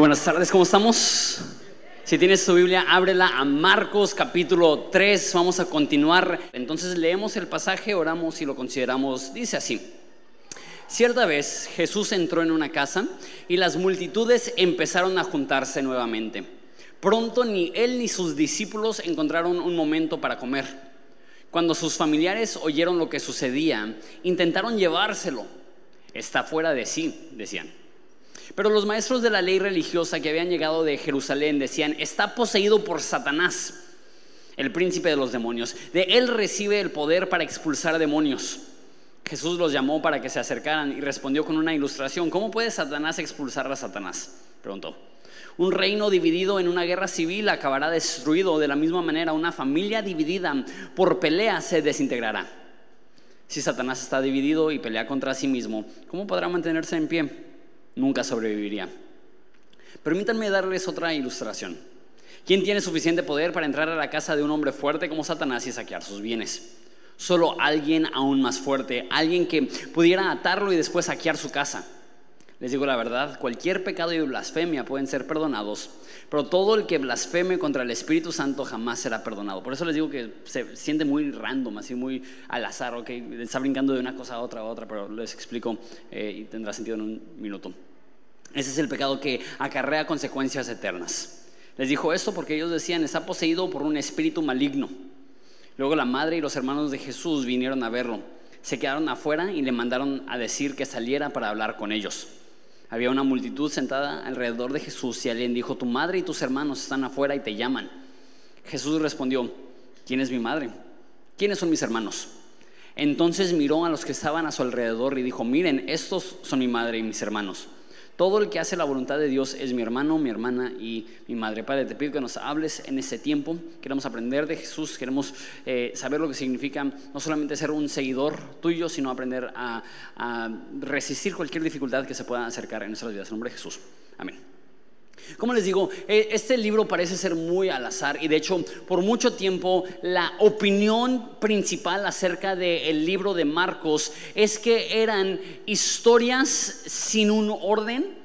Buenas tardes, ¿cómo estamos? Si tienes tu Biblia, ábrela a Marcos capítulo 3. Vamos a continuar. Entonces leemos el pasaje, oramos y lo consideramos. Dice así. Cierta vez Jesús entró en una casa y las multitudes empezaron a juntarse nuevamente. Pronto ni él ni sus discípulos encontraron un momento para comer. Cuando sus familiares oyeron lo que sucedía, intentaron llevárselo. Está fuera de sí, decían. Pero los maestros de la ley religiosa que habían llegado de Jerusalén decían, está poseído por Satanás, el príncipe de los demonios. De él recibe el poder para expulsar demonios. Jesús los llamó para que se acercaran y respondió con una ilustración. ¿Cómo puede Satanás expulsar a Satanás? Preguntó. Un reino dividido en una guerra civil acabará destruido. De la misma manera, una familia dividida por pelea se desintegrará. Si Satanás está dividido y pelea contra sí mismo, ¿cómo podrá mantenerse en pie? Nunca sobreviviría. Permítanme darles otra ilustración. ¿Quién tiene suficiente poder para entrar a la casa de un hombre fuerte como Satanás y saquear sus bienes? Solo alguien aún más fuerte, alguien que pudiera atarlo y después saquear su casa. Les digo la verdad, cualquier pecado y blasfemia pueden ser perdonados, pero todo el que blasfeme contra el Espíritu Santo jamás será perdonado. Por eso les digo que se siente muy random, así muy al azar, ok, está brincando de una cosa a otra a otra, pero les explico eh, y tendrá sentido en un minuto. Ese es el pecado que acarrea consecuencias eternas. Les dijo esto porque ellos decían, está poseído por un espíritu maligno. Luego la madre y los hermanos de Jesús vinieron a verlo. Se quedaron afuera y le mandaron a decir que saliera para hablar con ellos. Había una multitud sentada alrededor de Jesús y alguien dijo, tu madre y tus hermanos están afuera y te llaman. Jesús respondió, ¿quién es mi madre? ¿Quiénes son mis hermanos? Entonces miró a los que estaban a su alrededor y dijo, miren, estos son mi madre y mis hermanos. Todo el que hace la voluntad de Dios es mi hermano, mi hermana y mi madre. Padre, te pido que nos hables en ese tiempo. Queremos aprender de Jesús, queremos eh, saber lo que significa no solamente ser un seguidor tuyo, sino aprender a, a resistir cualquier dificultad que se pueda acercar en nuestras vidas. En nombre de Jesús. Amén. Como les digo, e, este libro parece ser muy al azar y de hecho por mucho tiempo la opinión principal acerca del libro de Marcos es que eran historias sin un orden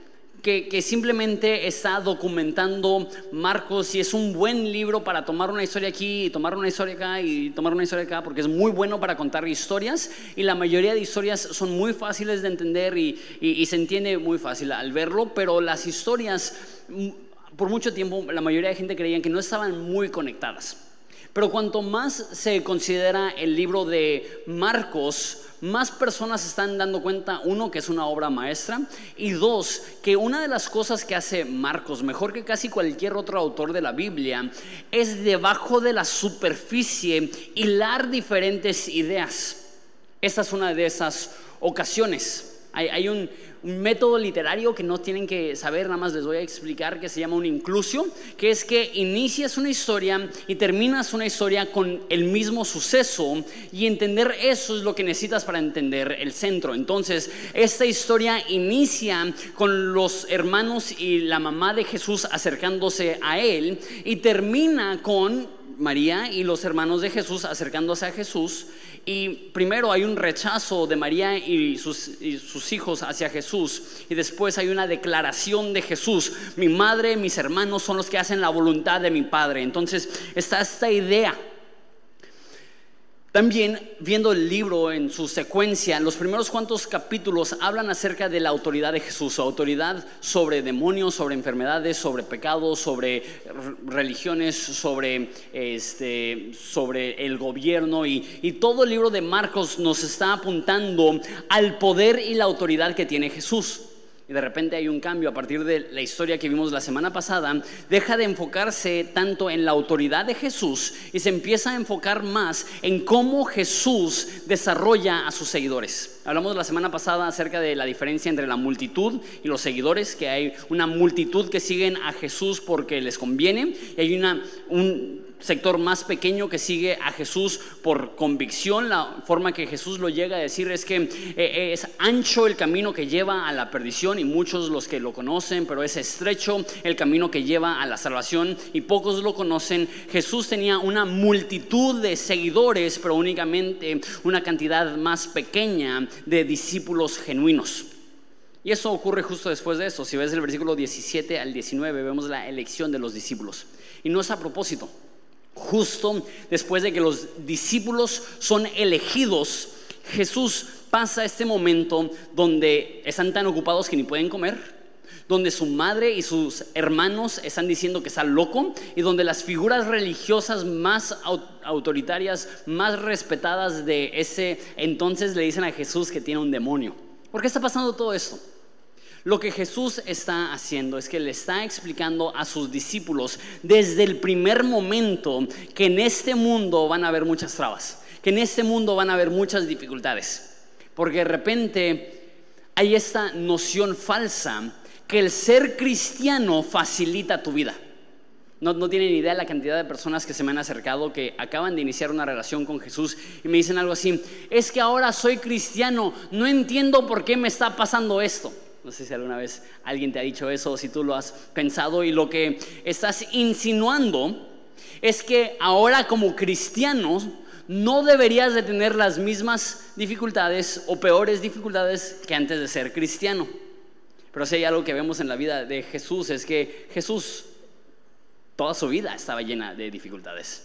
que, simplemente está documentando Marcos y es un buen libro para tomar una historia aquí tomar una historia acá y tomar una historia acá porque es muy bueno para contar historias y la mayoría de historias son muy fáciles de entender y, y se entiende muy fácil al verlo, pero las historias mm, por mucho tiempo la mayoría de gente creían que no estaban muy conectadas. Pero cuanto más se considera el libro de Marcos, más personas están dando cuenta, uno, que es una obra maestra, y dos, que una de las cosas que hace Marcos, mejor que casi cualquier otro autor de la Biblia, es debajo de la superficie hilar diferentes ideas. Esta es una de esas ocasiones. Hay, un, un método literario que no tienen que saber, nada más les voy a explicar, que se llama un inclusio, que es que inicias una historia y terminas una historia con el mismo suceso y entender eso es lo que necesitas para entender el centro. Entonces, esta historia inicia con los hermanos y la mamá de Jesús acercándose a él y termina con María y los hermanos de Jesús acercándose a Jesús y primero hay un rechazo de María y sus, sus, hijos hacia Jesús. Y después hay una declaración de Jesús. Mi madre, mis hermanos son los que hacen la voluntad de mi Padre. Entonces está esta idea también viendo el libro en su secuencia, los primeros cuantos capítulos hablan acerca de la autoridad de Jesús, autoridad sobre demonios, sobre enfermedades, sobre pecados, sobre religiones, sobre, este, sobre el gobierno. Y todo el libro de Marcos nos está apuntando al poder y la autoridad que tiene Jesús y de repente hay un cambio a partir de la historia que vimos la semana pasada, deja de enfocarse tanto en la autoridad de Jesús y se empieza a enfocar más en cómo Jesús desarrolla a sus seguidores. Hablamos la semana pasada acerca de la diferencia entre la multitud y los seguidores, que hay una multitud que siguen a Jesús porque les conviene y hay una, un, sector más pequeño que sigue a Jesús por convicción. La forma que Jesús lo llega a decir es que eh, es ancho el camino que lleva a la perdición y muchos los que lo conocen, pero es estrecho el camino que lleva a la salvación y pocos lo conocen. Jesús tenía una multitud de seguidores, pero únicamente una cantidad más pequeña de discípulos genuinos. Y eso ocurre justo después de eso. Si ves el versículo 17 al 19, vemos la elección de los discípulos. Y no es a propósito. Justo después de que los discípulos son elegidos, Jesús pasa este momento donde están tan ocupados que ni pueden comer, donde su madre y sus hermanos están diciendo que está loco y donde las figuras religiosas más autoritarias, más respetadas de ese entonces le dicen a Jesús que tiene un demonio. ¿Por qué está pasando todo esto? Lo que Jesús está haciendo es que le está explicando a sus discípulos desde el primer momento que en este mundo van a haber muchas trabas, que en este mundo van a haber muchas dificultades. Porque de repente hay esta noción falsa que el ser cristiano facilita tu vida. No, no, tienen idea de la cantidad de personas que se me han acercado que acaban de iniciar una relación con Jesús y me dicen algo así, es que ahora soy cristiano, no entiendo por qué me está pasando esto. No sé si alguna vez alguien te ha dicho eso o si tú lo has pensado y lo que estás insinuando es que ahora como cristianos no deberías de tener las mismas dificultades o peores dificultades que antes de ser cristiano. Pero si hay algo que vemos en la vida de Jesús es que Jesús toda su vida estaba llena de dificultades.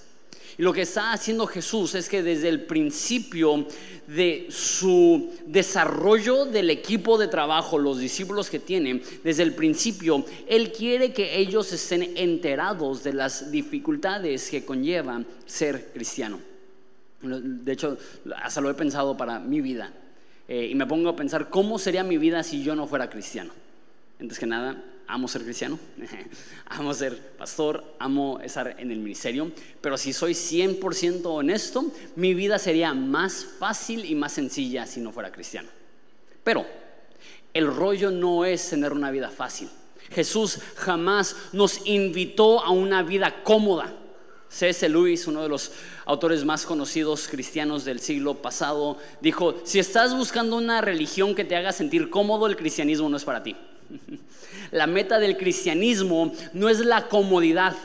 Y lo que está haciendo Jesús es que desde el principio de su desarrollo del equipo de trabajo, los discípulos que tienen, desde el principio, Él quiere que ellos estén enterados de las dificultades que conllevan ser cristiano. De hecho, hasta lo he pensado para mi vida. Eh, y me pongo a pensar cómo sería mi vida si yo no fuera cristiano. Antes que nada, amo ser cristiano, amo ser pastor, amo estar en el ministerio, pero si soy 100% honesto, mi vida sería más fácil y más sencilla si no fuera cristiano. Pero el rollo no es tener una vida fácil. Jesús jamás nos invitó a una vida cómoda. C.S. Lewis, uno de los autores más conocidos cristianos del siglo pasado, dijo, si estás buscando una religión que te haga sentir cómodo, el cristianismo no es para ti. La meta del cristianismo no es la comodidad,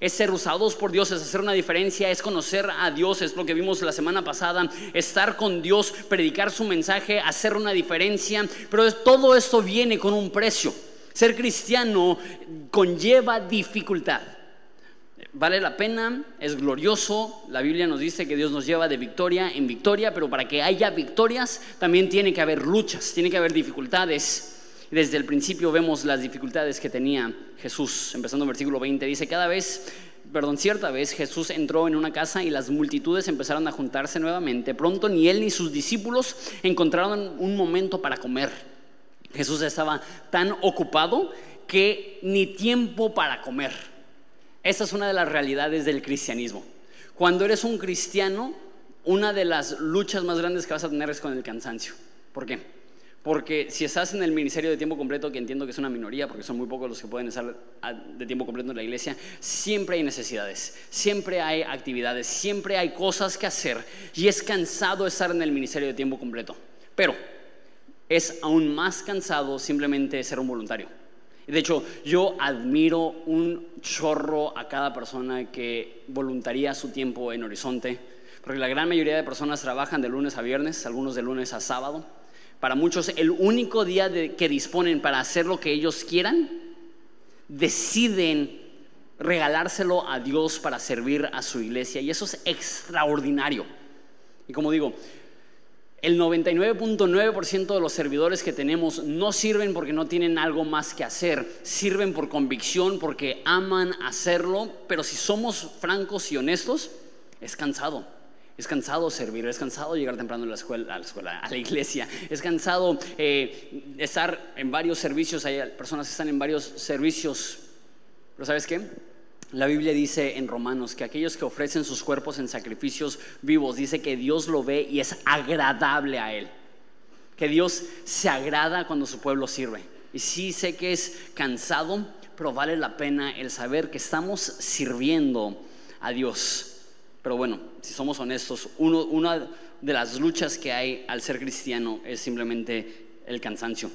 es ser usados por Dios, es hacer una diferencia, es conocer a Dios, es lo que vimos la semana pasada, estar con Dios, predicar su mensaje, hacer una diferencia, pero todo esto viene con un precio. Ser cristiano conlleva dificultad. Vale la pena, es glorioso, la Biblia nos dice que Dios nos lleva de victoria en victoria, pero para que haya victorias también tiene que haber luchas, tiene que haber dificultades. Desde el principio vemos las dificultades que tenía Jesús. Empezando en versículo 20, dice, cada vez, perdón, cierta vez Jesús entró en una casa y las multitudes empezaron a juntarse nuevamente. Pronto ni él ni sus discípulos encontraron un momento para comer. Jesús estaba tan ocupado que ni tiempo para comer. Esa es una de las realidades del cristianismo. Cuando eres un cristiano, una de las luchas más grandes que vas a tener es con el cansancio. ¿Por qué? Porque si estás en el ministerio de tiempo completo, que entiendo que es una minoría, porque son muy pocos los que pueden estar de tiempo completo en la iglesia, siempre hay necesidades, siempre hay actividades, siempre hay cosas que hacer y es cansado estar en el ministerio de tiempo completo. Pero es aún más cansado simplemente ser un voluntario. De hecho, yo admiro un chorro a cada persona que voluntaría su tiempo en Horizonte, porque la gran mayoría de personas trabajan de lunes a viernes, algunos de lunes a sábado para muchos el único día que disponen para hacer lo que ellos quieran, deciden regalárselo a Dios para servir a su iglesia. Y eso es extraordinario. Y como digo, el 99.9% de los servidores que tenemos no sirven porque no tienen algo más que hacer, sirven por convicción, porque aman hacerlo, pero si somos francos y honestos, es cansado. Es cansado servir, es cansado llegar temprano a la escuela, a la, iglesia, es cansado eh, estar en varios servicios, hay personas que están en varios servicios. Pero ¿sabes qué? La Biblia dice en Romanos que aquellos que ofrecen sus cuerpos en sacrificios vivos, dice que Dios lo ve y es agradable a Él. Que Dios se agrada cuando su pueblo sirve. Y sí sé que es cansado, pero vale la pena el saber que estamos sirviendo a Dios. Pero bueno, si somos honestos, una de las luchas que hay al ser cristiano es simplemente el cansancio.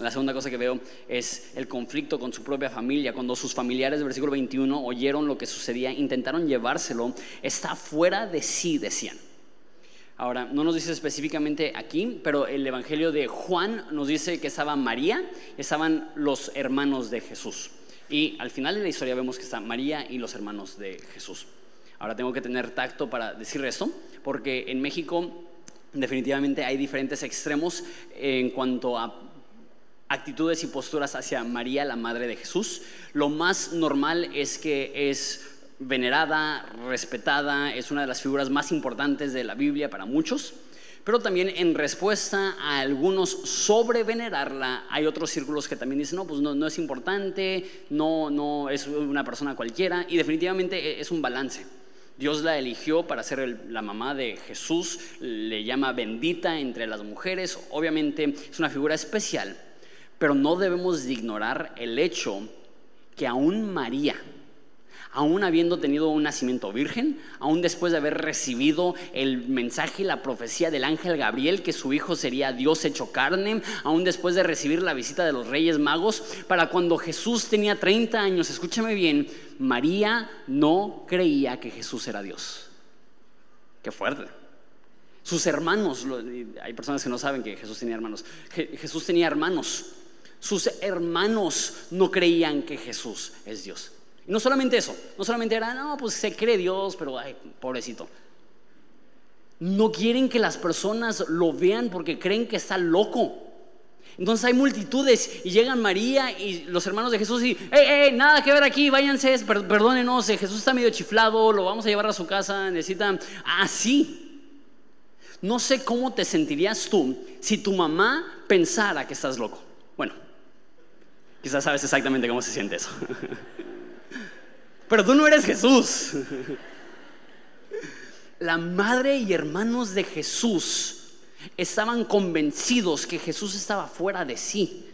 La segunda cosa que veo es el conflicto con su propia familia. Cuando sus familiares versículo 21 oyeron lo que sucedía, intentaron llevárselo, está fuera de sí, decían. Ahora, no nos dice específicamente aquí, pero el Evangelio de Juan nos dice que estaba María, estaban los hermanos de Jesús. Y al final de la historia vemos que está María y los hermanos de Jesús. Ahora tengo que tener tacto para decir esto, porque en México definitivamente hay diferentes extremos en cuanto a actitudes y posturas hacia María, la madre de Jesús. Lo más normal es que es venerada, respetada, es una de las figuras más importantes de la Biblia para muchos, pero también en respuesta a algunos sobre venerarla, hay otros círculos que también dicen, no, pues no, no es importante, no, no es una persona cualquiera, y definitivamente e, es un balance. Dios la eligió para ser la mamá de Jesús, le llama bendita entre las mujeres, obviamente es una figura especial, pero no debemos de ignorar el hecho que aún María, aún habiendo tenido un nacimiento virgen, aún después de haber recibido el mensaje y la profecía del ángel Gabriel que su hijo sería Dios hecho carne, aún después de recibir la visita de los reyes magos, para cuando Jesús tenía 30 años, escúchame bien, María no creía que Jesús era Dios. Qué fuerte. Sus hermanos, hay personas que no saben que Jesús tenía hermanos, Jesús tenía hermanos. Sus hermanos no creían que Jesús es Dios. Y no solamente eso, no solamente era, no, pues se cree Dios, pero ay, pobrecito. No quieren que las personas lo vean porque creen que está loco. Entonces hay multitudes y llegan María y los hermanos de Jesús y, hey, nada que ver aquí, váyanse, perdónenos, eh, Jesús está medio chiflado, lo vamos a llevar a su casa, necesitan, así. no sé cómo te sentirías tú si tu mamá pensara que estás loco. Bueno, quizás sabes exactamente cómo se siente eso. Pero tú no eres Jesús. La madre y hermanos de Jesús estaban convencidos que Jesús estaba fuera de sí,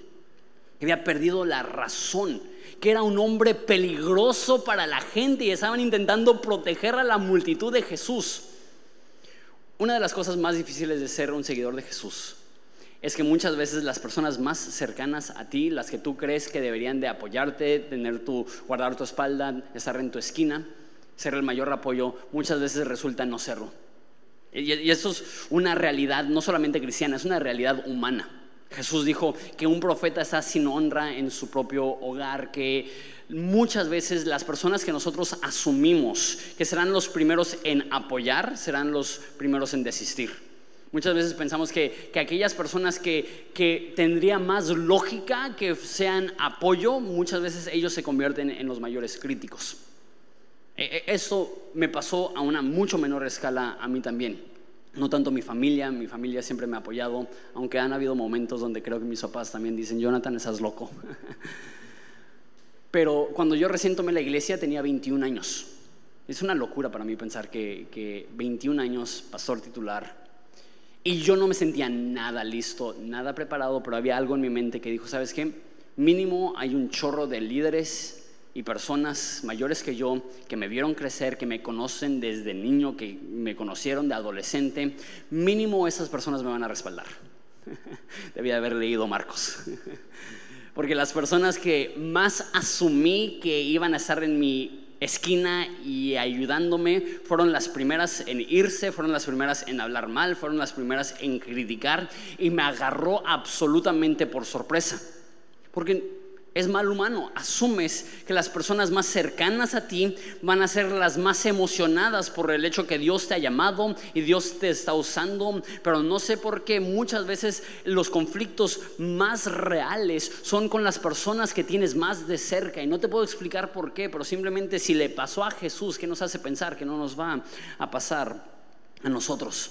que había perdido la razón, que era un hombre peligroso para la gente y estaban intentando proteger a la multitud de Jesús. Una de las cosas más difíciles de ser un seguidor de Jesús es que muchas veces las personas más cercanas a ti, las que tú crees que deberían de apoyarte, tener tu, guardar tu espalda, estar en tu esquina, ser el mayor apoyo, muchas veces resulta no serlo. Y, y eso es una realidad no solamente cristiana, es una realidad humana. Jesús dijo que un profeta está sin honra en su propio hogar, que muchas veces las personas que nosotros asumimos que serán los primeros en apoyar, serán los primeros en desistir. Muchas veces pensamos que, aquellas personas que, que tendría más lógica que sean apoyo, muchas veces ellos se convierten en los mayores críticos. E, e, eso me pasó a una mucho menor escala a mí también. No tanto mi familia, mi familia siempre me ha apoyado, aunque han habido momentos donde creo que mis papás también dicen, Jonathan, estás loco. Pero cuando yo recién tomé la iglesia tenía 21 años. Es una locura para mí pensar que, que 21 años, pastor titular, y yo no me sentía nada listo, nada preparado, pero había algo en mi mente que dijo, ¿sabes qué? Mínimo hay un chorro de líderes y personas mayores que yo que me vieron crecer, que me conocen desde niño, que me conocieron de adolescente. Mínimo esas personas me van a respaldar. Debía haber leído Marcos. Porque las personas que más asumí que iban a estar en mi esquina y ayudándome, fueron las primeras en irse, fueron las primeras en hablar mal, fueron las primeras en criticar y me agarró absolutamente por sorpresa. Porque es mal humano. Asumes que las personas más cercanas a ti van a ser las más emocionadas por el hecho que Dios te ha llamado y Dios te está usando, pero no sé por qué muchas veces los conflictos más reales son con las personas que tienes más de cerca y no te puedo explicar por qué, pero simplemente si le pasó a Jesús, ¿qué nos hace pensar que no nos va a pasar a nosotros?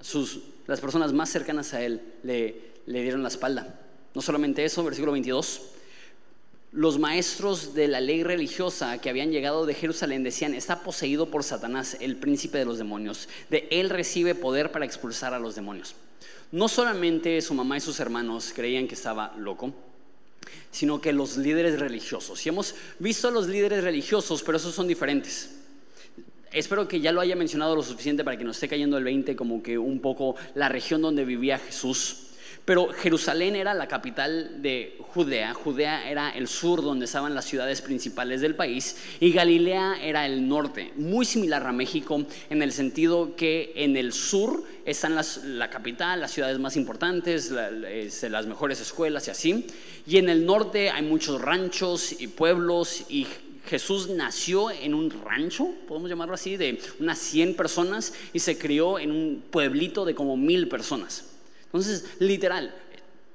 Sus, las personas más cercanas a Él le, le dieron la espalda. No solamente eso, versículo 22. Los maestros de la ley religiosa que habían llegado de Jerusalén decían, está poseído por Satanás, el príncipe de los demonios. De él recibe poder para expulsar a los demonios. No solamente su mamá y sus hermanos creían que estaba loco, sino que los líderes religiosos. Y hemos visto a los líderes religiosos, pero esos son diferentes. Espero que ya lo haya mencionado lo suficiente para que nos esté cayendo el 20 como que un poco la región donde vivía Jesús. Pero Jerusalén era la capital de Judea, Judea era el sur donde estaban las ciudades principales del país y Galilea era el norte, muy similar a México en el sentido que en el sur están la capital, las ciudades más importantes, las mejores escuelas y así, y en el norte hay muchos ranchos y pueblos y Jesús nació en un rancho, podemos llamarlo así, de unas 100 personas y se crió en un pueblito de como mil personas. Entonces, literal,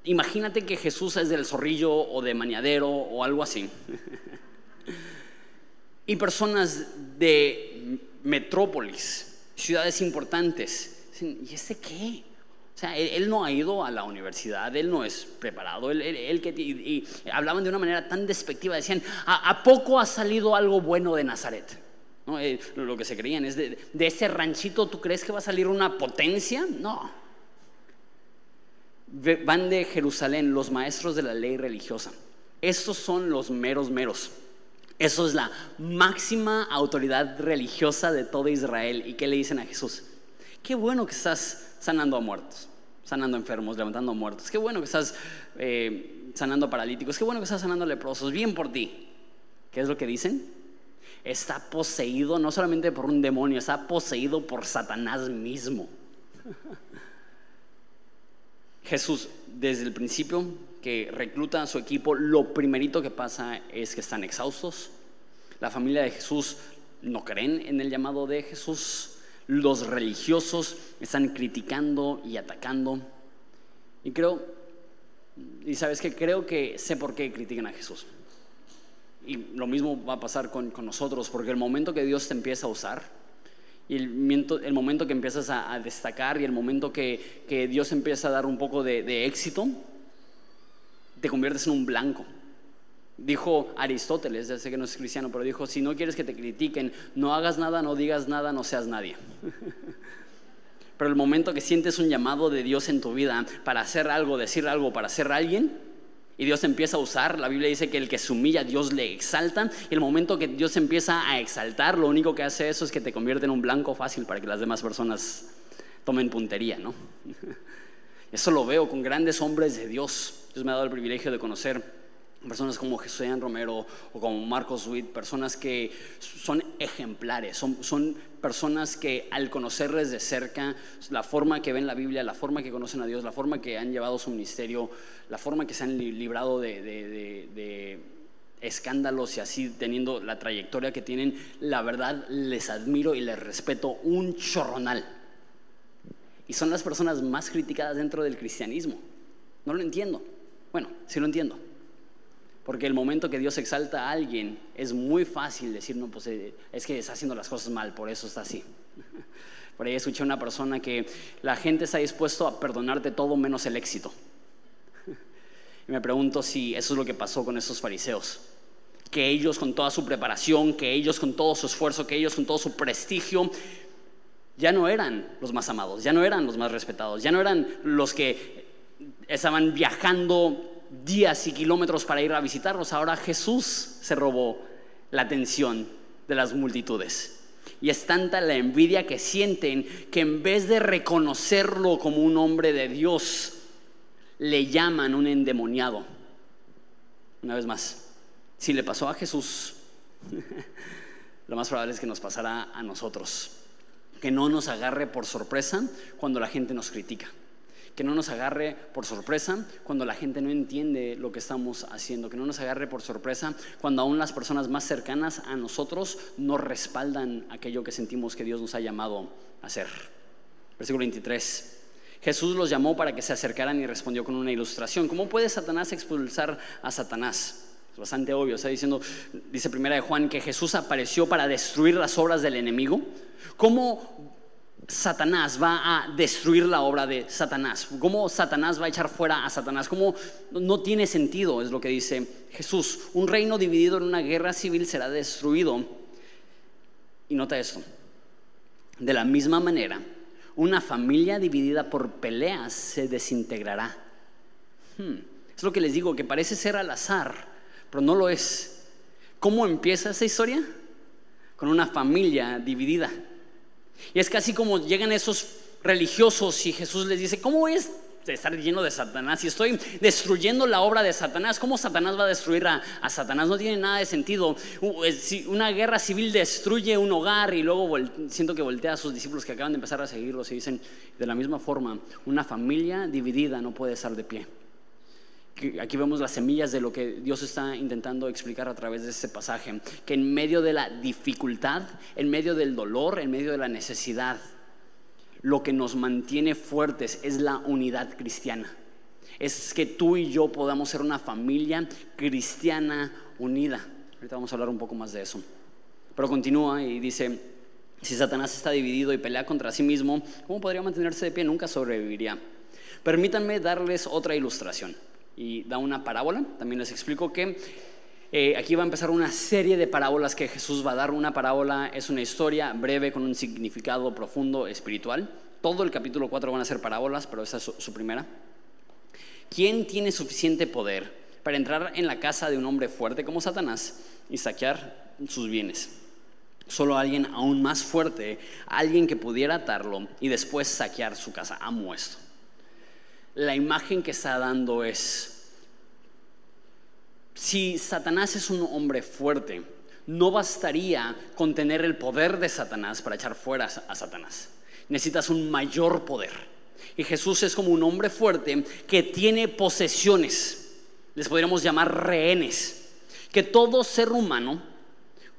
imagínate que Jesús es del zorrillo o de mañadero o algo así. y personas de metrópolis, ciudades importantes. ¿Y este qué? O sea, él, no ha ido a la universidad, él no es preparado, él, que, y, hablaban de una manera tan despectiva, decían, ¿a, poco ha salido algo bueno de Nazaret? Eh, lo que se creían es, de ese ranchito, ¿tú crees que va a salir una potencia? No. Van de Jerusalén los maestros de la ley religiosa. Estos son los meros meros. Eso es la máxima autoridad religiosa de todo Israel. ¿Y qué le dicen a Jesús? Qué bueno que estás sanando a muertos, sanando enfermos, levantando a muertos. Qué bueno que estás eh, sanando a paralíticos. Qué bueno que estás sanando leprosos. Bien por ti. ¿Qué es lo que dicen? Está poseído no solamente por un demonio, está poseído por Satanás mismo. Jesús, desde el principio que recluta a su equipo, lo primerito que pasa es que están exhaustos. La familia de Jesús no creen en el llamado de Jesús los religiosos están criticando y atacando. Y creo, y sabes que creo que sé por qué critican a Jesús. Y lo mismo va a pasar con, nosotros, porque el momento que Dios te empieza a usar, y el, el momento que empiezas a, destacar y el momento que, Dios empieza a dar un poco de, de éxito, te conviertes en un blanco. Dijo Aristóteles, ya sé que no es cristiano, pero dijo, si no quieres que te critiquen, no hagas nada, no digas nada, no seas nadie. Pero el momento que sientes un llamado de Dios en tu vida para hacer algo, decir algo, para ser alguien, y Dios empieza a usar, la Biblia dice que el que se humilla, Dios le exalta, y el momento que Dios empieza a exaltar, lo único que hace eso es que te convierte en un blanco fácil para que las demás personas tomen puntería, ¿no? Eso lo veo con grandes hombres de Dios. Dios me ha dado el privilegio de conocer personas como Jesús Romero o como Marcos Witt, personas que son ejemplares, son, son, personas que al conocerles de cerca, la forma que ven la Biblia, la forma que conocen a Dios, la forma que han llevado su ministerio, la forma que se han librado de, de escándalos y así teniendo la trayectoria que tienen, la verdad les admiro y les respeto un chorronal. Y son las personas más criticadas dentro del cristianismo. No lo entiendo. Bueno, sí lo entiendo. Porque el momento que Dios exalta a alguien, es muy fácil decir, no, pues eh, es que está haciendo las cosas mal, por eso está así. Por ahí escuché a una persona que la gente está dispuesto a perdonarte todo menos el éxito. Y me pregunto si eso es lo que pasó con esos fariseos. Que ellos con toda su preparación, que ellos con todo su esfuerzo, que ellos con todo su prestigio, ya no eran los más amados, ya no eran los más respetados, ya no eran los que estaban viajando días y kilómetros para ir a visitarlos. Ahora Jesús se robó la atención de las multitudes. Y es tanta la envidia que sienten que en vez de reconocerlo como un hombre de Dios, le llaman un endemoniado. Una vez más, si le pasó a Jesús, lo más probable es que nos pasará a nosotros. Que no nos agarre por sorpresa cuando la gente nos critica que no nos agarre por sorpresa cuando la gente no entiende lo que estamos haciendo, que no nos agarre por sorpresa cuando aún las personas más cercanas a nosotros no respaldan aquello que sentimos que Dios nos ha llamado a hacer. Versículo 23. Jesús los llamó para que se acercaran y respondió con una ilustración. ¿Cómo puede Satanás expulsar a Satanás? Es bastante obvio. Está diciendo, dice primera de Juan, que Jesús apareció para destruir las obras del enemigo. ¿Cómo Satanás va a destruir la obra de Satanás. ¿Cómo Satanás va a echar fuera a Satanás? ¿Cómo no tiene sentido? Es lo que dice Jesús. Un reino dividido en una guerra civil será destruido. Y nota esto. De la misma manera, una familia dividida por peleas se desintegrará. Hmm. Es lo que les digo, que parece ser al azar, pero no lo es. ¿Cómo empieza esa historia? Con una familia dividida. Y es casi como llegan esos religiosos y Jesús les dice, ¿cómo es estar lleno de Satanás, si estoy destruyendo la obra de Satanás, ¿cómo Satanás va a destruir a, Satanás? No tiene nada de sentido. Si una guerra civil destruye un hogar y luego siento que voltea a sus discípulos que acaban de empezar a seguirlos y dicen, de la misma forma, una familia dividida no puede estar de pie. Aquí vemos las semillas de lo que Dios está intentando explicar a través de este pasaje, que en medio de la dificultad, en medio del dolor, en medio de la necesidad, lo que nos mantiene fuertes es la unidad cristiana. Es que tú y yo podamos ser una familia cristiana unida. Ahorita vamos a hablar un poco más de eso. Pero continúa y dice, si Satanás está dividido y pelea contra sí mismo, ¿cómo podría mantenerse de pie? Nunca sobreviviría. Permítanme darles otra ilustración. Y da una parábola. También les explico que eh, aquí va a empezar una serie de parábolas que Jesús va a dar. Una parábola es una historia breve con un significado profundo espiritual. Todo el capítulo 4 van a ser parábolas, pero esa es su, primera. ¿Quién tiene suficiente poder para entrar en la casa de un hombre fuerte como Satanás y saquear sus bienes? Solo alguien aún más fuerte, alguien que pudiera atarlo y después saquear su casa. Amo esto. La imagen que está dando es si Satanás es un hombre fuerte, no bastaría con tener el poder de Satanás para echar fuera a Satanás. Necesitas un mayor poder. Y Jesús es como un hombre fuerte que tiene posesiones. Les podríamos llamar rehenes. Que todo ser humano,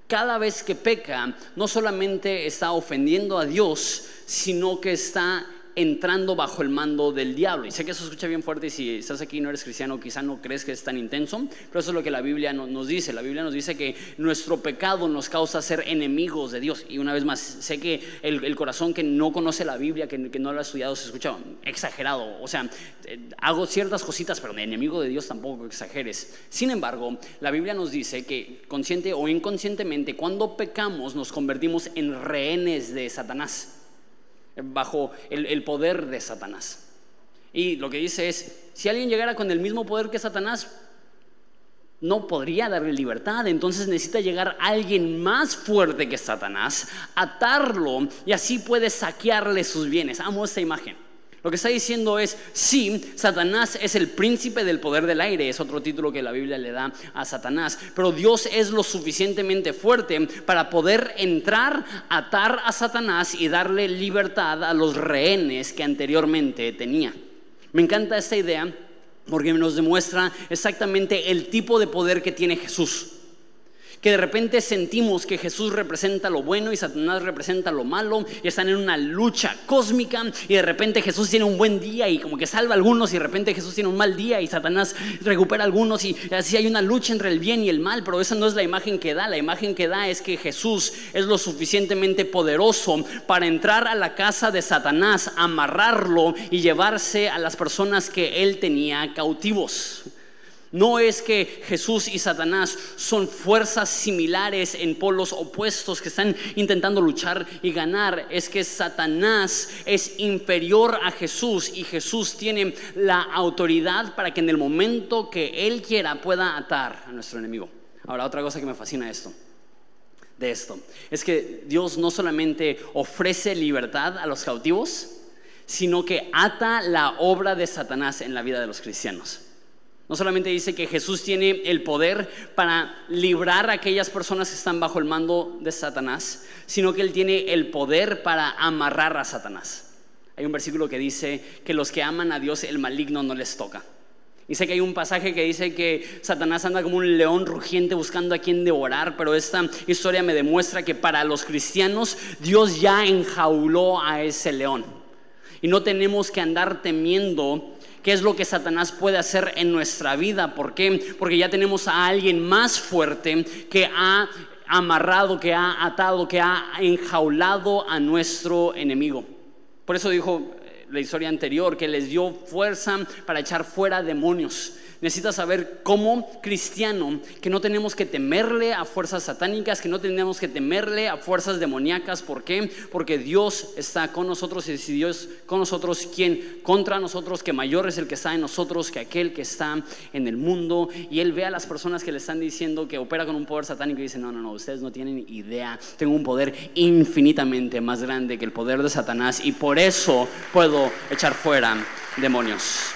cada vez que peca, no solamente está ofendiendo a Dios, sino que está entrando bajo el mando del diablo. Y sé que eso escucha bien fuerte y si estás aquí y no eres cristiano, quizá no crees que es tan intenso, pero eso es lo que la Biblia nos dice. La Biblia nos dice que nuestro pecado nos causa ser enemigos de Dios. Y una vez más, sé que el, corazón que no conoce la Biblia, que, no lo ha estudiado, se escucha exagerado. O sea, eh, hago ciertas cositas, pero de enemigo de Dios tampoco exageres. Sin embargo, la Biblia nos dice que consciente o inconscientemente, cuando pecamos, nos convertimos en rehenes de Satanás bajo el, poder de Satanás. Y lo que dice es, si alguien llegara con el mismo poder que Satanás, no podría darle libertad. Entonces necesita llegar alguien más fuerte que Satanás, atarlo y así puede saquearle sus bienes. Amo esta imagen. Lo que está diciendo es, sí, Satanás es el príncipe del poder del aire, es otro título que la Biblia le da a Satanás, pero Dios es lo suficientemente fuerte para poder entrar, atar a Satanás y darle libertad a los rehenes que anteriormente tenía. Me encanta esta idea porque nos demuestra exactamente el tipo de poder que tiene Jesús que de repente sentimos que Jesús representa lo bueno y Satanás representa lo malo y están en una lucha cósmica y de repente Jesús tiene un buen día y como que salva a algunos y de repente Jesús tiene un mal día y Satanás recupera a algunos y así hay una lucha entre el bien y el mal, pero esa no es la imagen que da, la imagen que da es que Jesús es lo suficientemente poderoso para entrar a la casa de Satanás, amarrarlo y llevarse a las personas que él tenía cautivos. No es que Jesús y Satanás son fuerzas similares en polos opuestos que están intentando luchar y ganar. Es que Satanás es inferior a Jesús y Jesús tiene la autoridad para que en el momento que Él quiera pueda atar a nuestro enemigo. Ahora, otra cosa que me fascina de esto, es que Dios no solamente ofrece libertad a los cautivos, sino que ata la obra de Satanás en la vida de los cristianos. No solamente dice que Jesús tiene el poder para librar a aquellas personas que están bajo el mando de Satanás, sino que Él tiene el poder para amarrar a Satanás. Hay un versículo que dice que los que aman a Dios el maligno no les toca. Dice que hay un pasaje que dice que Satanás anda como un león rugiente buscando a quien devorar, pero esta historia me demuestra que para los cristianos Dios ya enjauló a ese león. Y no tenemos que andar temiendo qué es lo que Satanás puede hacer en nuestra vida. ¿Por qué? Porque ya tenemos a alguien más fuerte que ha amarrado, que ha atado, que ha enjaulado a nuestro enemigo. Por eso dijo eh, la historia anterior que les dio fuerza para echar fuera demonios. Necesitas saber como cristiano que no tenemos que temerle a fuerzas satánicas, que no tenemos que temerle a fuerzas demoníacas. ¿Por qué? Porque Dios está con nosotros y si Dios con nosotros, ¿quién contra nosotros? Que mayor es el que está en nosotros que aquel que está en el mundo. Y Él ve a las personas que le están diciendo que opera con un poder satánico y dice, no, no, no, ustedes no tienen idea. Tengo un poder infinitamente más grande que el poder de Satanás y por eso puedo echar fuera demonios.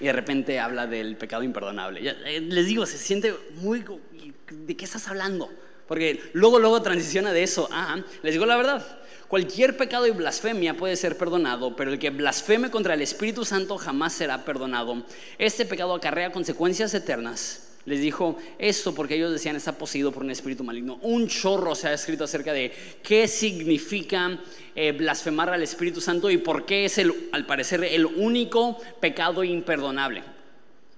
Y de repente habla del pecado imperdonable. Eh, les digo, se siente muy... ¿De qué estás hablando? Porque luego, luego transiciona de eso a, les digo la verdad, cualquier pecado y blasfemia puede ser perdonado, pero el que blasfeme contra el Espíritu Santo jamás será perdonado. Este pecado acarrea consecuencias eternas les dijo esto porque ellos decían está poseído por un espíritu maligno. Un chorro se ha escrito acerca de qué significa eh, blasfemar al Espíritu Santo y por qué es el, al parecer el único pecado imperdonable.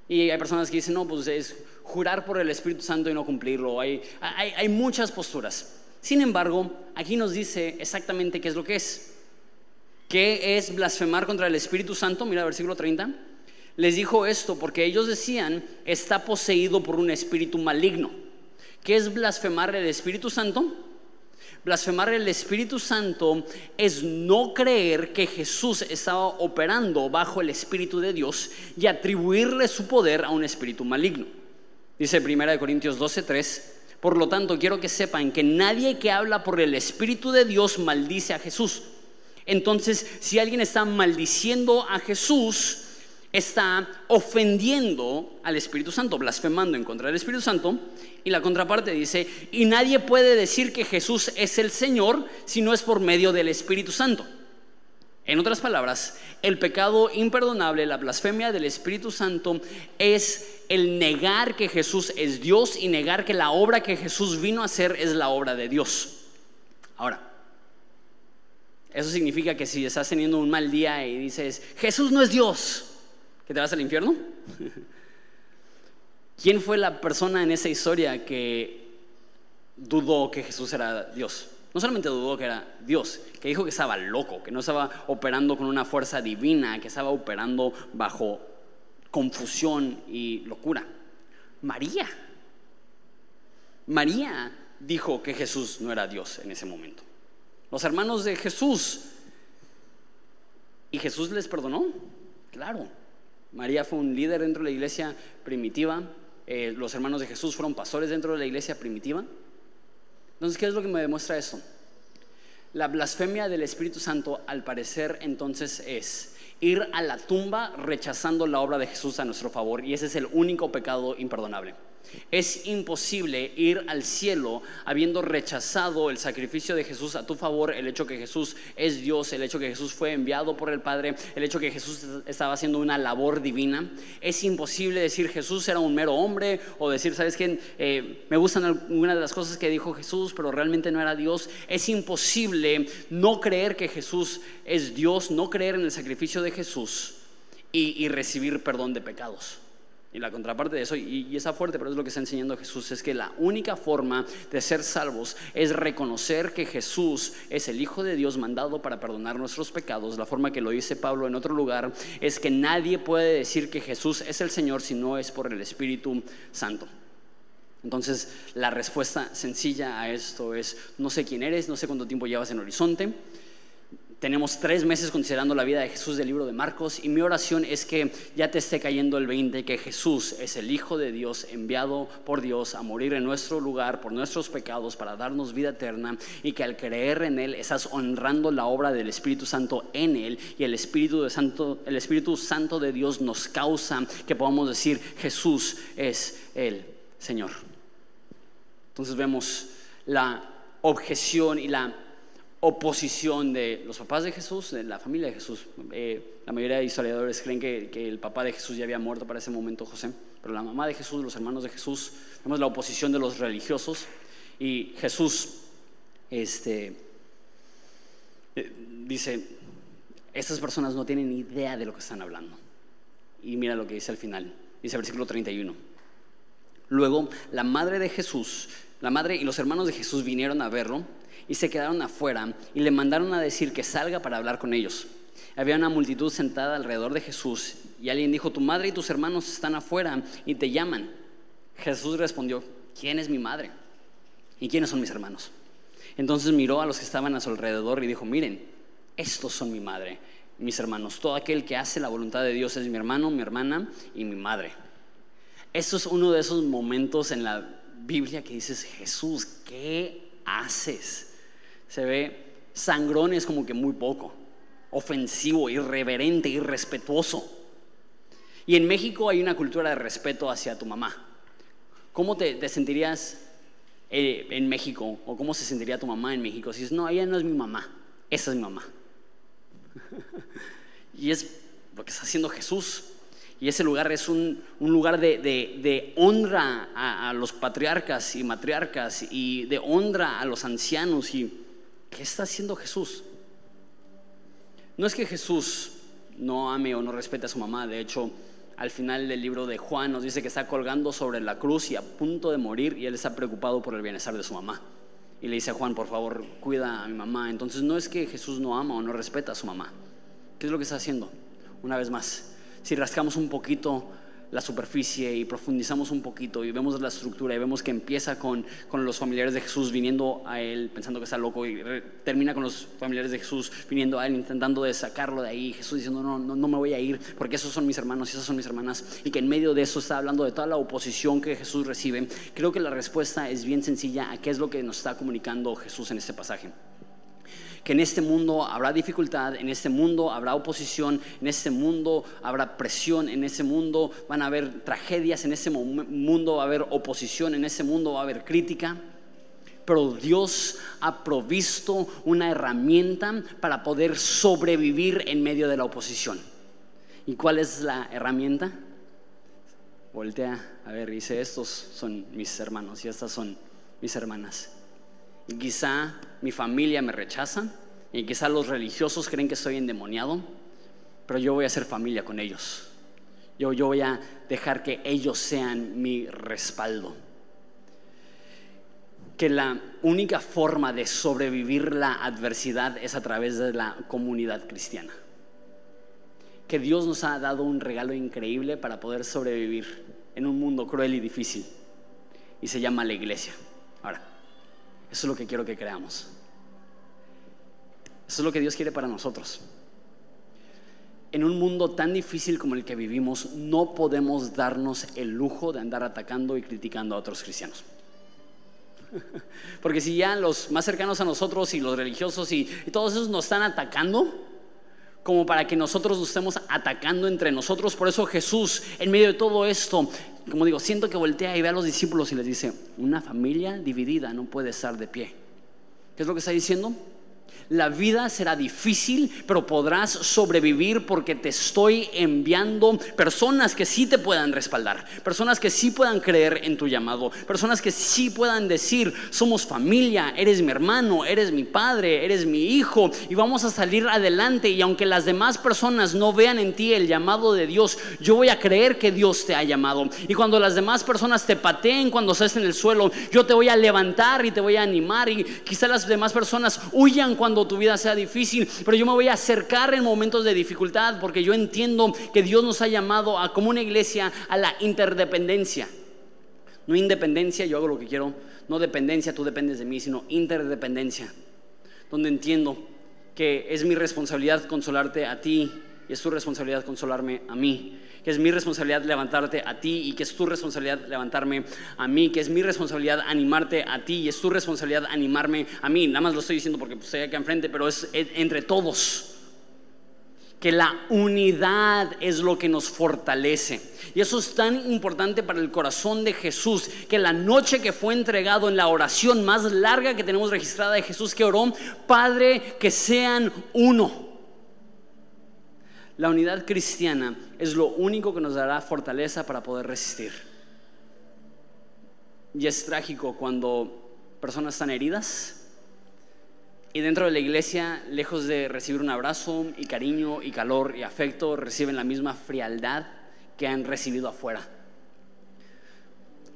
Y hay personas que dicen, no, pues es jurar por el Espíritu Santo y no cumplirlo. Hay, hay, muchas posturas. Sin embargo, aquí nos dice exactamente qué es lo que es. ¿Qué es blasfemar contra el Espíritu Santo? Mira, versículo 30 les dijo esto porque ellos decían, está poseído por un espíritu maligno. ¿Qué es blasfemar el Espíritu Santo? Blasfemar el Espíritu Santo es no creer que Jesús estaba operando bajo el Espíritu de Dios y atribuirle su poder a un espíritu maligno. Dice 1 Corintios 12:3, por lo tanto quiero que sepan que nadie que habla por el Espíritu de Dios maldice a Jesús. Entonces, si alguien está maldiciendo a Jesús, está ofendiendo al Espíritu Santo, blasfemando en contra del Espíritu Santo. Y la contraparte dice, y nadie puede decir que Jesús es el Señor si no es por medio del Espíritu Santo. En otras palabras, el pecado imperdonable, la blasfemia del Espíritu Santo es el negar que Jesús es Dios y negar que la obra que Jesús vino a hacer es la obra de Dios. Ahora, eso significa que si estás teniendo un mal día y dices, Jesús no es Dios, te vas al infierno? ¿Quién fue la persona en esa historia que dudó que Jesús era Dios? No solamente dudó que era Dios, que dijo que estaba loco, que no estaba operando con una fuerza divina, que estaba operando bajo confusión y locura. María. María dijo que Jesús no era Dios en ese momento. Los hermanos de Jesús. ¿Y Jesús les perdonó? Claro. María fue un líder dentro de la iglesia primitiva. Eh, los hermanos de Jesús fueron pastores dentro de la iglesia primitiva. Entonces, ¿qué es lo que me demuestra eso? La blasfemia del Espíritu Santo, al parecer, entonces es ir a la tumba rechazando la obra de Jesús a nuestro favor. Y ese es el único pecado imperdonable. Es imposible ir al cielo habiendo rechazado el sacrificio de Jesús a tu favor, el hecho que Jesús es Dios, el hecho que Jesús fue enviado por el Padre, el hecho que Jesús estaba haciendo una labor divina. Es imposible decir Jesús era un mero hombre o decir, ¿sabes qué? Eh, me gustan algunas de las cosas que dijo Jesús, pero realmente no era Dios. Es imposible no creer que Jesús es Dios, no creer en el sacrificio de Jesús y recibir perdón de pecados. Y la contraparte de eso, y, esa fuerte, pero es lo que está enseñando Jesús, es que la única forma de ser salvos es reconocer que Jesús es el Hijo de Dios mandado para perdonar nuestros pecados. La forma que lo dice Pablo en otro lugar es que nadie puede decir que Jesús es el Señor si no es por el Espíritu Santo. Entonces, la respuesta sencilla a esto es, no sé quién eres, no sé cuánto tiempo llevas en Horizonte, tenemos tres meses considerando la vida de Jesús del libro de Marcos y mi oración es que ya te esté cayendo el 20, que Jesús es el Hijo de Dios enviado por Dios a morir en nuestro lugar por nuestros pecados para darnos vida eterna y que al creer en Él estás honrando la obra del Espíritu Santo en Él y el Espíritu, de Santo, el Espíritu Santo de Dios nos causa que podamos decir Jesús es el Señor. Entonces vemos la objeción y la oposición de los papás de Jesús, de la familia de Jesús. Eh, la mayoría de historiadores creen que, el papá de Jesús ya había muerto para ese momento, José, pero la mamá de Jesús, los hermanos de Jesús, vemos la oposición de los religiosos y Jesús este, eh, dice, estas personas no tienen idea de lo que están hablando. Y mira lo que dice al final, dice el versículo 31. Luego, la madre de Jesús, la madre y los hermanos de Jesús vinieron a verlo y se quedaron afuera y le mandaron a decir que salga para hablar con ellos. Había una multitud sentada alrededor de Jesús y alguien dijo, tu madre y tus hermanos están afuera y te llaman. Jesús respondió, ¿quién es mi madre? ¿Y quiénes son mis hermanos? Entonces miró a los que estaban a su alrededor y dijo, miren, estos son mi madre, mis hermanos. Todo aquel que hace la voluntad de Dios es mi hermano, mi hermana y mi madre. Esto es uno de esos momentos en la Biblia que dices, Jesús, ¿qué haces? Se ve sangrón es como que muy poco, ofensivo, irreverente, irrespetuoso. Y en México hay una cultura de respeto hacia tu mamá. ¿Cómo te, sentirías eh, en México? ¿O cómo se sentiría tu mamá en México? Si no, ella no es mi mamá, esa es mi mamá. y es lo que está haciendo Jesús. Y ese lugar es un, lugar de, honra a, los patriarcas y matriarcas y de honra a los ancianos. ¿Y qué está haciendo Jesús? No es que Jesús no ame o no respete a su mamá. De hecho, al final del libro de Juan nos dice que está colgando sobre la cruz y a punto de morir y él está preocupado por el bienestar de su mamá. Y le dice a Juan, por favor, cuida a mi mamá. Entonces no es que Jesús no ama o no respeta a su mamá. ¿Qué es lo que está haciendo? Una vez más, si rascamos un poquito la superficie y profundizamos un poquito y vemos la estructura y vemos que empieza con, con, los familiares de Jesús viniendo a él pensando que está loco y termina con los familiares de Jesús viniendo a él intentando de sacarlo de ahí, Jesús diciendo no, no, no me voy a ir porque esos son mis hermanos y esas son mis hermanas y que en medio de eso está hablando de toda la oposición que Jesús recibe, creo que la respuesta es bien sencilla a qué es lo que nos está comunicando Jesús en este pasaje que en este mundo habrá dificultad, en este mundo habrá oposición, en este mundo habrá presión, en ese mundo van a haber tragedias, en ese mundo va a haber oposición, en ese mundo va a haber crítica. Pero Dios ha provisto una herramienta para poder sobrevivir en medio de la oposición. ¿Y cuál es la herramienta? Voltea, a ver, dice, estos son mis hermanos y estas son mis hermanas. Y quizá mi familia me rechaza y quizá los religiosos creen que estoy endemoniado, pero yo voy a hacer familia con ellos. Yo, yo voy a dejar que ellos sean mi respaldo. Que la única forma de sobrevivir la adversidad es a través de la comunidad cristiana. Que Dios nos ha dado un regalo increíble para poder sobrevivir en un mundo cruel y difícil. Y se llama la iglesia. Ahora, eso es lo que quiero que creamos. Eso es lo que Dios quiere para nosotros. En un mundo tan difícil como el que vivimos, no podemos darnos el lujo de andar atacando y criticando a otros cristianos. Porque si ya los más cercanos a nosotros y los religiosos y, todos esos nos están atacando, como para que nosotros nos estemos atacando entre nosotros. Por eso Jesús, en medio de todo esto, como digo, siento que voltea y ve a los discípulos y les dice, una familia dividida no puede estar de pie. ¿Qué es lo que está diciendo? La vida será difícil, pero podrás sobrevivir porque te estoy enviando personas que sí te puedan respaldar, personas que sí puedan creer en tu llamado, personas que sí puedan decir, somos familia, eres mi hermano, eres mi padre, eres mi hijo y vamos a salir adelante y aunque las demás personas no vean en ti el llamado de Dios, yo voy a creer que Dios te ha llamado. Y cuando las demás personas te pateen cuando estés en el suelo, yo te voy a levantar y te voy a animar y quizá las demás personas huyan cuando tu vida sea difícil, pero yo me voy a acercar en momentos de dificultad porque yo entiendo que Dios nos ha llamado a como una iglesia a la interdependencia. No independencia, yo hago lo que quiero, no dependencia, tú dependes de mí, sino interdependencia, donde entiendo que es mi responsabilidad consolarte a ti y es tu responsabilidad consolarme a mí que es mi responsabilidad levantarte a ti y que es tu responsabilidad levantarme a mí, que es mi responsabilidad animarte a ti y es tu responsabilidad animarme a mí. Nada más lo estoy diciendo porque pues, estoy acá enfrente, pero es entre todos. Que la unidad es lo que nos fortalece. Y eso es tan importante para el corazón de Jesús, que la noche que fue entregado en la oración más larga que tenemos registrada de Jesús que oró, Padre, que sean uno. La unidad cristiana es lo único que nos dará fortaleza para poder resistir. Y es trágico cuando personas están heridas y dentro de la iglesia, lejos de recibir un abrazo y cariño y calor y afecto, reciben la misma frialdad que han recibido afuera.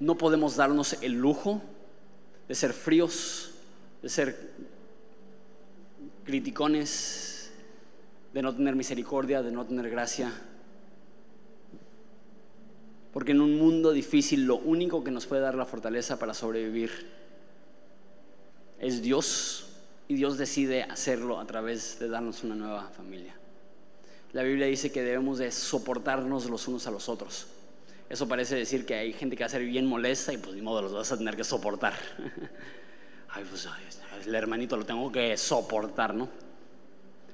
No podemos darnos el lujo de ser fríos, de ser criticones, de no tener misericordia, de no tener gracia. Porque en un mundo difícil lo único que nos puede dar la fortaleza para sobrevivir es Dios y Dios decide hacerlo a través de darnos una nueva familia. La Biblia dice que debemos de soportarnos los unos a los otros. Eso parece decir que hay gente que va a ser bien molesta y pues ni modo los vas a tener que soportar. Ay, pues el hermanito lo tengo que soportar, ¿no?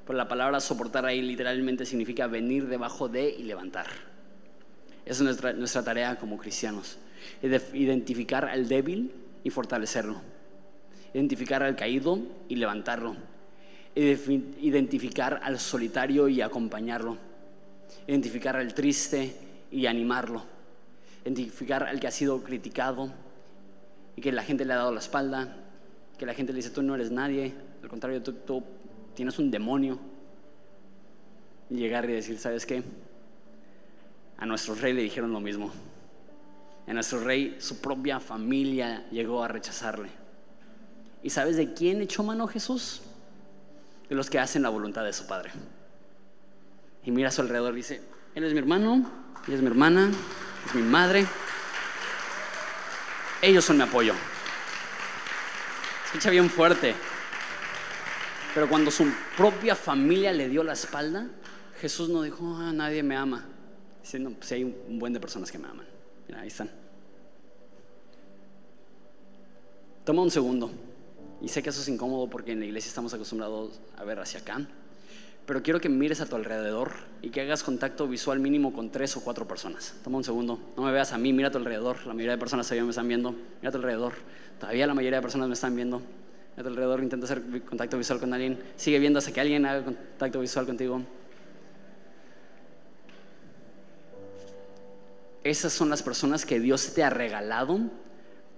Pero la palabra soportar ahí literalmente significa venir debajo de y levantar. Esa es nuestra, tarea como cristianos. Identificar al débil y fortalecerlo. Identificar al caído y levantarlo. Identificar al solitario y acompañarlo. Identificar al triste y animarlo. Identificar al que ha sido criticado y que la gente le ha dado la espalda. Que la gente le dice, tú no eres nadie. Al contrario, tú, tienes un demonio. Llegar y decir, ¿sabes qué? A nuestro rey le dijeron lo mismo. A nuestro rey su propia familia llegó a rechazarle. ¿Y sabes de quién echó mano Jesús? De los que hacen la voluntad de su Padre. Y mira a su alrededor dice, él es mi hermano, ella es mi hermana, es mi madre. Ellos son mi apoyo. Escucha bien fuerte. Pero cuando su propia familia le dio la espalda, Jesús no dijo, ah, nadie me ama. Diciendo, pues hay un buen de personas que me aman. Mira, ahí están. Toma un segundo. Y sé que eso es incómodo porque en la iglesia estamos acostumbrados a ver hacia acá. Pero quiero que mires a tu alrededor y que hagas contacto visual mínimo con tres o cuatro personas. Toma un segundo. No me veas a mí, mira a tu alrededor. La mayoría de personas todavía me están viendo. Mira a tu alrededor. Todavía la mayoría de personas me están viendo. Mira a tu alrededor, intenta hacer contacto visual con alguien. Sigue viendo hasta que alguien haga contacto visual contigo. Esas son las personas que Dios te ha regalado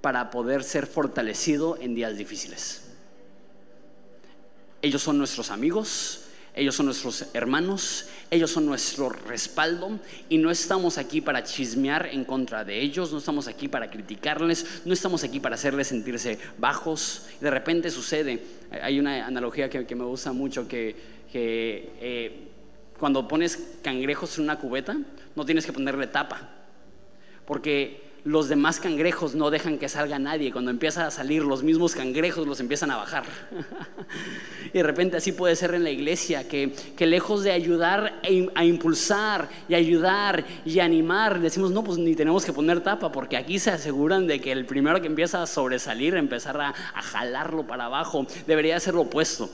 para poder ser fortalecido en días difíciles. Ellos son nuestros amigos, ellos son nuestros hermanos, ellos son nuestro respaldo y no estamos aquí para chismear en contra de ellos, no estamos aquí para criticarles, no estamos aquí para hacerles sentirse bajos. De repente sucede, hay una analogía que, me gusta mucho que, eh, cuando pones cangrejos en una cubeta, no tienes que ponerle tapa porque los demás cangrejos no dejan que salga nadie. Cuando empieza a salir, los mismos cangrejos los empiezan a bajar. y de repente así puede ser en la iglesia, que, lejos de ayudar a impulsar y ayudar y animar, decimos, no, pues ni tenemos que poner tapa, porque aquí se aseguran de que el primero que empieza a sobresalir, empezar a, a jalarlo para abajo, debería ser lo opuesto.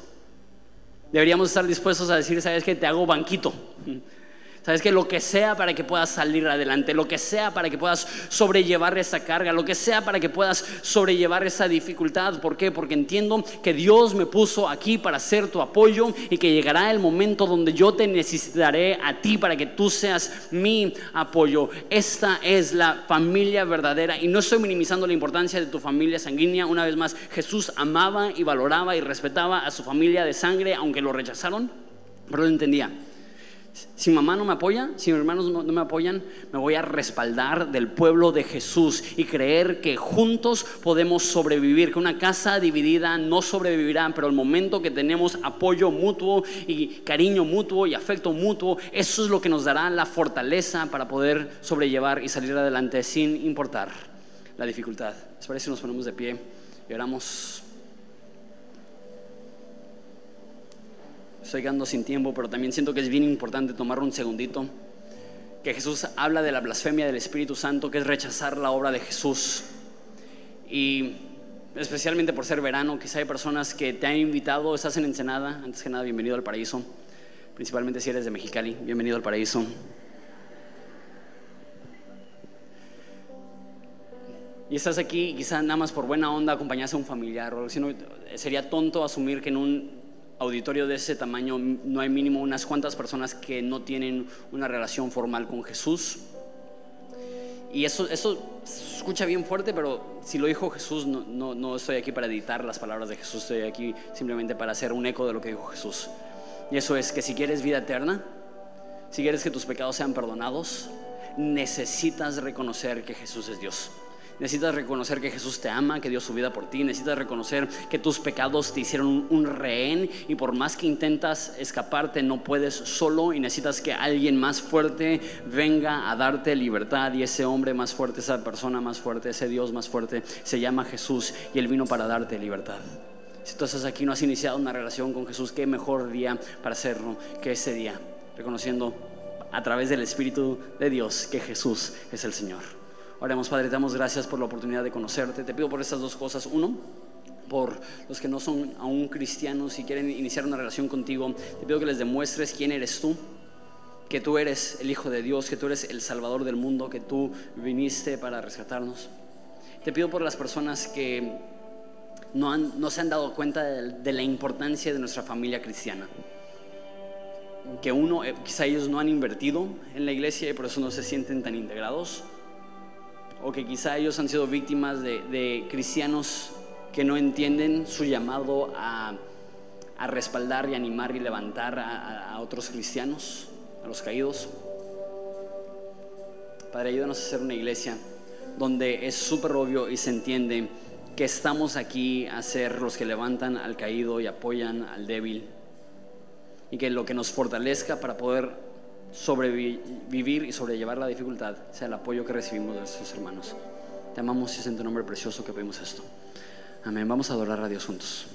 Deberíamos estar dispuestos a decir, ¿sabes qué? Te hago banquito. Sabes que lo que sea para que puedas salir adelante, lo que sea para que puedas sobrellevar esa carga, lo que sea para que puedas sobrellevar esa dificultad. ¿Por qué? Porque entiendo que Dios me puso aquí para ser tu apoyo y que llegará el momento donde yo te necesitaré a ti para que tú seas mi apoyo. Esta es la familia verdadera y no estoy minimizando la importancia de tu familia sanguínea. Una vez más, Jesús amaba y valoraba y respetaba a su familia de sangre, aunque lo rechazaron, pero lo entendía. Si mamá no me apoya, si mis hermanos no, me apoyan, me voy a respaldar del pueblo de Jesús y creer que juntos podemos sobrevivir, que una casa dividida no sobrevivirá, pero el momento que tenemos apoyo mutuo y cariño mutuo y afecto mutuo, eso es lo que nos dará la fortaleza para poder sobrellevar y salir adelante sin importar la dificultad. ¿Les parece si nos ponemos de pie y oramos? Estoy quedando sin tiempo, pero también siento que es bien importante tomar un segundito. Que Jesús habla de la blasfemia del Espíritu Santo, que es rechazar la obra de Jesús. Y especialmente por ser verano, quizá hay personas que te han invitado, estás en Ensenada, antes que nada, bienvenido al paraíso. Principalmente si eres de Mexicali, bienvenido al paraíso. y estás aquí, quizá nada más por buena onda acompañas a un familiar, o si no, sería tonto asumir que en un auditorio de ese tamaño no hay mínimo unas cuantas personas que no tienen una relación formal con Jesús. Y eso, eso escucha bien fuerte, pero si lo dijo Jesús, no, no, no estoy aquí para editar las palabras de Jesús, estoy aquí simplemente para hacer un eco de lo que dijo Jesús. Y eso es que si quieres vida eterna, si quieres que tus pecados sean perdonados, necesitas reconocer que Jesús es Dios Necesitas reconocer que Jesús te ama, que dio su vida por ti. Necesitas reconocer que tus pecados te hicieron un, rehén y por más que intentas escaparte no puedes solo y necesitas que alguien más fuerte venga a darte libertad y ese hombre más fuerte, esa persona más fuerte, ese Dios más fuerte se llama Jesús y él vino para darte libertad. Si tú estás aquí no has iniciado una relación con Jesús, qué mejor día para hacerlo que ese día, reconociendo a través del Espíritu de Dios que Jesús es el Señor. Oremos, Padre, te damos gracias por la oportunidad de conocerte. Te pido por estas dos cosas. Uno, por los que no son aún cristianos y quieren iniciar una relación contigo. Te pido que les demuestres quién eres tú, que tú eres el Hijo de Dios, que tú eres el Salvador del mundo, que tú viniste para rescatarnos. Te pido por las personas que no, han, no se han dado cuenta de, la importancia de nuestra familia cristiana. Que uno, eh, quizá ellos no han invertido en la iglesia y por eso no se sienten tan integrados o que quizá ellos han sido víctimas de, cristianos que no entienden su llamado a, respaldar y animar y levantar a, otros cristianos, a los caídos. Padre, ayúdanos a ser una iglesia donde es súper obvio y se entiende que estamos aquí a ser los que levantan al caído y apoyan al débil. Y que lo que nos fortalezca para poder sobrevivir y sobrellevar la dificultad sea el apoyo que recibimos de nuestros hermanos. Te amamos y es en nombre precioso que pedimos esto. Amén. Vamos a adorar a Dios juntos.